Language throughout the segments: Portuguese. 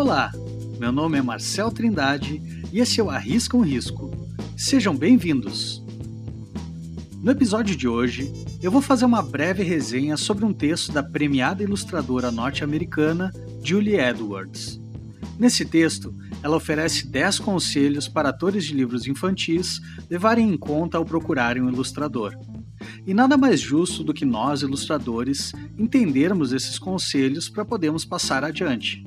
Olá, meu nome é Marcel Trindade e esse é o Arrisca um Risco. Sejam bem-vindos! No episódio de hoje, eu vou fazer uma breve resenha sobre um texto da premiada ilustradora norte-americana Julie Edwards. Nesse texto, ela oferece 10 conselhos para atores de livros infantis levarem em conta ao procurarem um ilustrador. E nada mais justo do que nós, ilustradores, entendermos esses conselhos para podermos passar adiante.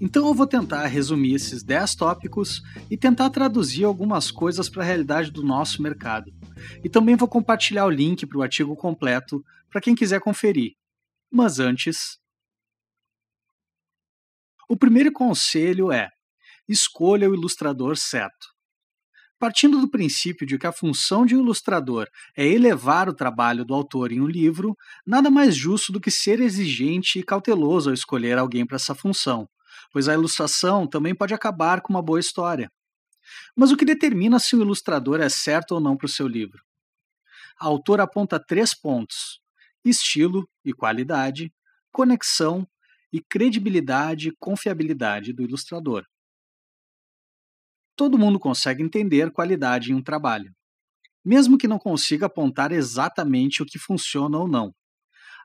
Então eu vou tentar resumir esses 10 tópicos e tentar traduzir algumas coisas para a realidade do nosso mercado. E também vou compartilhar o link para o artigo completo para quem quiser conferir. Mas antes. O primeiro conselho é: escolha o ilustrador certo. Partindo do princípio de que a função de um ilustrador é elevar o trabalho do autor em um livro, nada mais justo do que ser exigente e cauteloso ao escolher alguém para essa função, pois a ilustração também pode acabar com uma boa história. Mas o que determina se o ilustrador é certo ou não para o seu livro? A autora aponta três pontos: estilo e qualidade, conexão e credibilidade e confiabilidade do ilustrador. Todo mundo consegue entender qualidade em um trabalho, mesmo que não consiga apontar exatamente o que funciona ou não.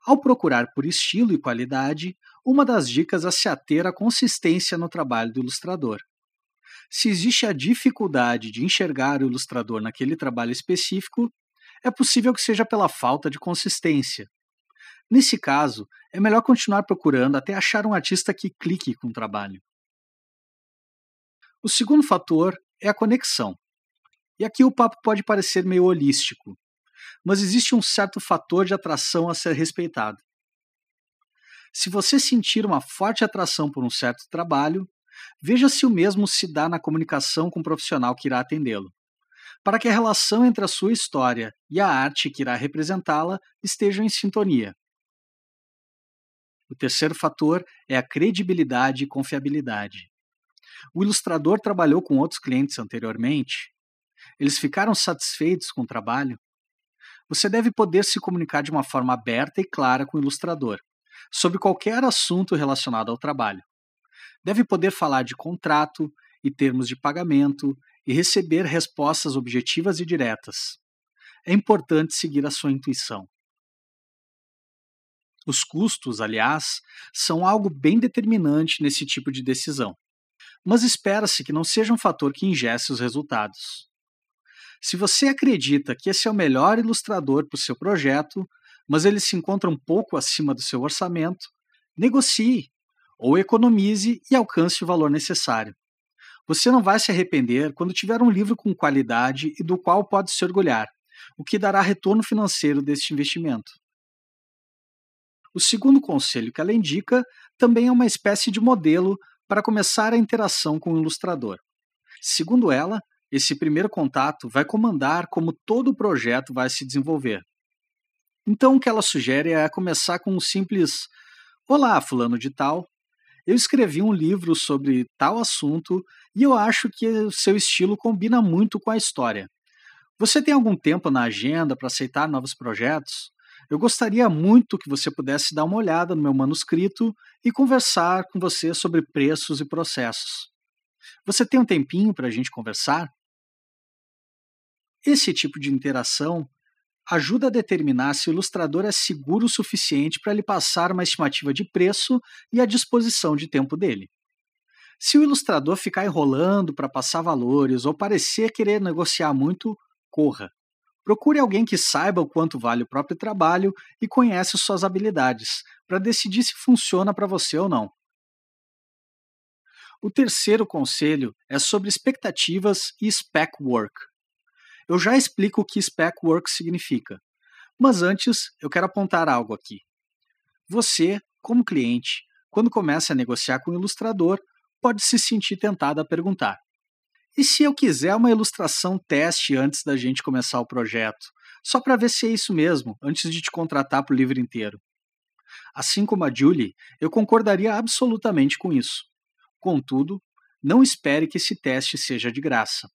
Ao procurar por estilo e qualidade, uma das dicas é se ater à consistência no trabalho do ilustrador. Se existe a dificuldade de enxergar o ilustrador naquele trabalho específico, é possível que seja pela falta de consistência. Nesse caso, é melhor continuar procurando até achar um artista que clique com o trabalho. O segundo fator é a conexão. E aqui o papo pode parecer meio holístico, mas existe um certo fator de atração a ser respeitado. Se você sentir uma forte atração por um certo trabalho, veja se o mesmo se dá na comunicação com o profissional que irá atendê-lo, para que a relação entre a sua história e a arte que irá representá-la estejam em sintonia. O terceiro fator é a credibilidade e confiabilidade. O ilustrador trabalhou com outros clientes anteriormente. Eles ficaram satisfeitos com o trabalho? Você deve poder se comunicar de uma forma aberta e clara com o ilustrador, sobre qualquer assunto relacionado ao trabalho. Deve poder falar de contrato e termos de pagamento e receber respostas objetivas e diretas. É importante seguir a sua intuição. Os custos, aliás, são algo bem determinante nesse tipo de decisão, mas espera-se que não seja um fator que ingesse os resultados. Se você acredita que esse é o melhor ilustrador para o seu projeto, mas ele se encontra um pouco acima do seu orçamento, negocie ou economize e alcance o valor necessário. Você não vai se arrepender quando tiver um livro com qualidade e do qual pode se orgulhar, o que dará retorno financeiro deste investimento. O segundo conselho que ela indica também é uma espécie de modelo para começar a interação com o ilustrador. Segundo ela, esse primeiro contato vai comandar como todo o projeto vai se desenvolver. Então, o que ela sugere é começar com um simples: Olá, Fulano de Tal. Eu escrevi um livro sobre tal assunto e eu acho que o seu estilo combina muito com a história. Você tem algum tempo na agenda para aceitar novos projetos? Eu gostaria muito que você pudesse dar uma olhada no meu manuscrito e conversar com você sobre preços e processos. Você tem um tempinho para a gente conversar? Esse tipo de interação ajuda a determinar se o ilustrador é seguro o suficiente para lhe passar uma estimativa de preço e a disposição de tempo dele. Se o ilustrador ficar enrolando para passar valores ou parecer querer negociar muito, corra. Procure alguém que saiba o quanto vale o próprio trabalho e conhece suas habilidades, para decidir se funciona para você ou não. O terceiro conselho é sobre expectativas e spec work. Eu já explico o que spec work significa, mas antes eu quero apontar algo aqui. Você, como cliente, quando começa a negociar com o ilustrador, pode se sentir tentado a perguntar: e se eu quiser uma ilustração teste antes da gente começar o projeto? Só para ver se é isso mesmo, antes de te contratar para o livro inteiro. Assim como a Julie, eu concordaria absolutamente com isso. Contudo, não espere que esse teste seja de graça.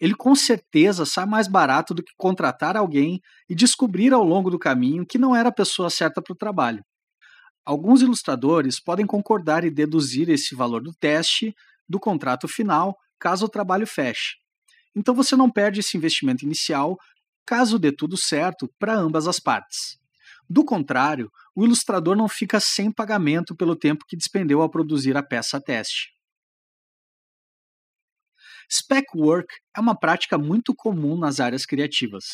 Ele com certeza sai mais barato do que contratar alguém e descobrir ao longo do caminho que não era a pessoa certa para o trabalho. Alguns ilustradores podem concordar e deduzir esse valor do teste do contrato final caso o trabalho feche. Então você não perde esse investimento inicial caso dê tudo certo para ambas as partes. Do contrário, o ilustrador não fica sem pagamento pelo tempo que despendeu ao produzir a peça teste. Spec work é uma prática muito comum nas áreas criativas,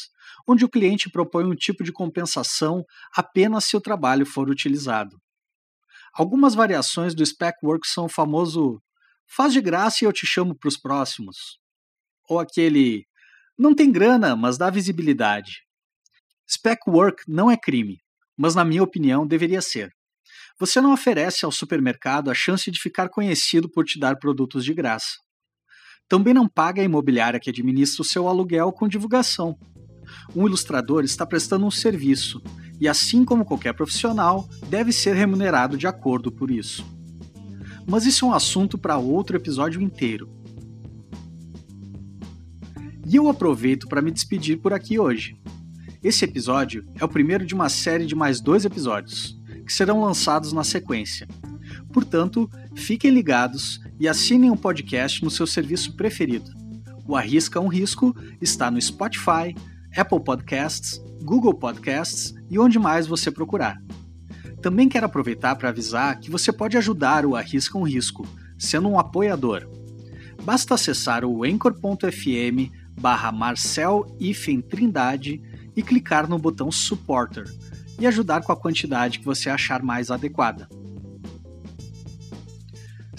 onde o cliente propõe um tipo de compensação apenas se o trabalho for utilizado. Algumas variações do spec work são o famoso faz de graça e eu te chamo para os próximos, ou aquele não tem grana, mas dá visibilidade. Spec work não é crime, mas na minha opinião deveria ser. Você não oferece ao supermercado a chance de ficar conhecido por te dar produtos de graça. Também não paga a imobiliária que administra o seu aluguel com divulgação. Um ilustrador está prestando um serviço e, assim como qualquer profissional, deve ser remunerado de acordo por isso. Mas isso é um assunto para outro episódio inteiro. E eu aproveito para me despedir por aqui hoje. Esse episódio é o primeiro de uma série de mais dois episódios, que serão lançados na sequência. Portanto, fiquem ligados e assinem o um podcast no seu serviço preferido. O Arrisca um Risco está no Spotify, Apple Podcasts, Google Podcasts e onde mais você procurar. Também quero aproveitar para avisar que você pode ajudar o Arrisca um Risco, sendo um apoiador. Basta acessar o anchor.fm barra Marcel Trindade e clicar no botão Supporter e ajudar com a quantidade que você achar mais adequada.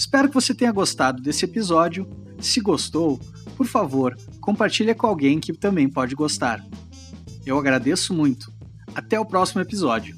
Espero que você tenha gostado desse episódio. Se gostou, por favor, compartilhe com alguém que também pode gostar. Eu agradeço muito. Até o próximo episódio.